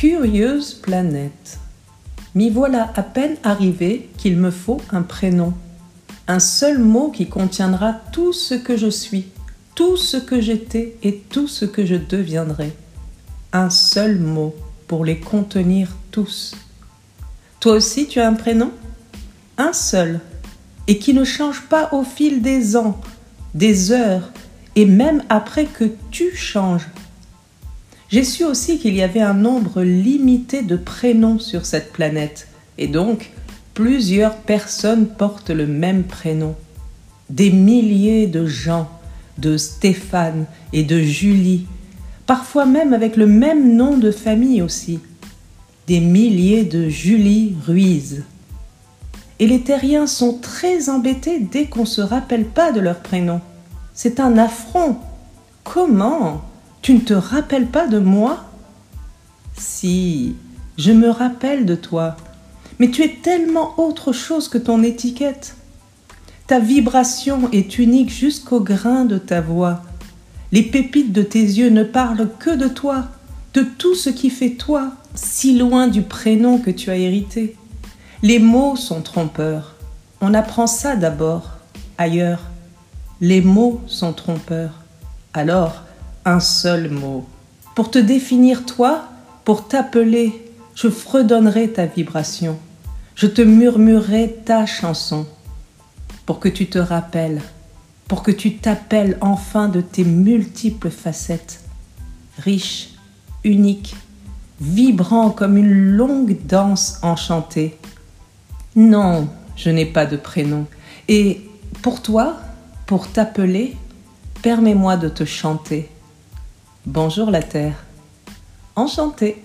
Curieuse planète. M'y voilà à peine arrivé qu'il me faut un prénom. Un seul mot qui contiendra tout ce que je suis, tout ce que j'étais et tout ce que je deviendrai. Un seul mot pour les contenir tous. Toi aussi, tu as un prénom? Un seul, et qui ne change pas au fil des ans, des heures, et même après que tu changes. J'ai su aussi qu'il y avait un nombre limité de prénoms sur cette planète, et donc plusieurs personnes portent le même prénom. Des milliers de gens, de Stéphane et de Julie, parfois même avec le même nom de famille aussi. Des milliers de Julie Ruiz. Et les terriens sont très embêtés dès qu'on ne se rappelle pas de leur prénom. C'est un affront. Comment? Tu ne te rappelles pas de moi? Si, je me rappelle de toi. Mais tu es tellement autre chose que ton étiquette. Ta vibration est unique jusqu'au grain de ta voix. Les pépites de tes yeux ne parlent que de toi, de tout ce qui fait toi, si loin du prénom que tu as hérité. Les mots sont trompeurs. On apprend ça d'abord, ailleurs. Les mots sont trompeurs. Alors, un seul mot. Pour te définir toi, pour t'appeler, je fredonnerai ta vibration. Je te murmurerai ta chanson. Pour que tu te rappelles, pour que tu t'appelles enfin de tes multiples facettes, riche, unique, vibrant comme une longue danse enchantée. Non, je n'ai pas de prénom. Et pour toi, pour t'appeler, permets-moi de te chanter. Bonjour la terre. Enchantée.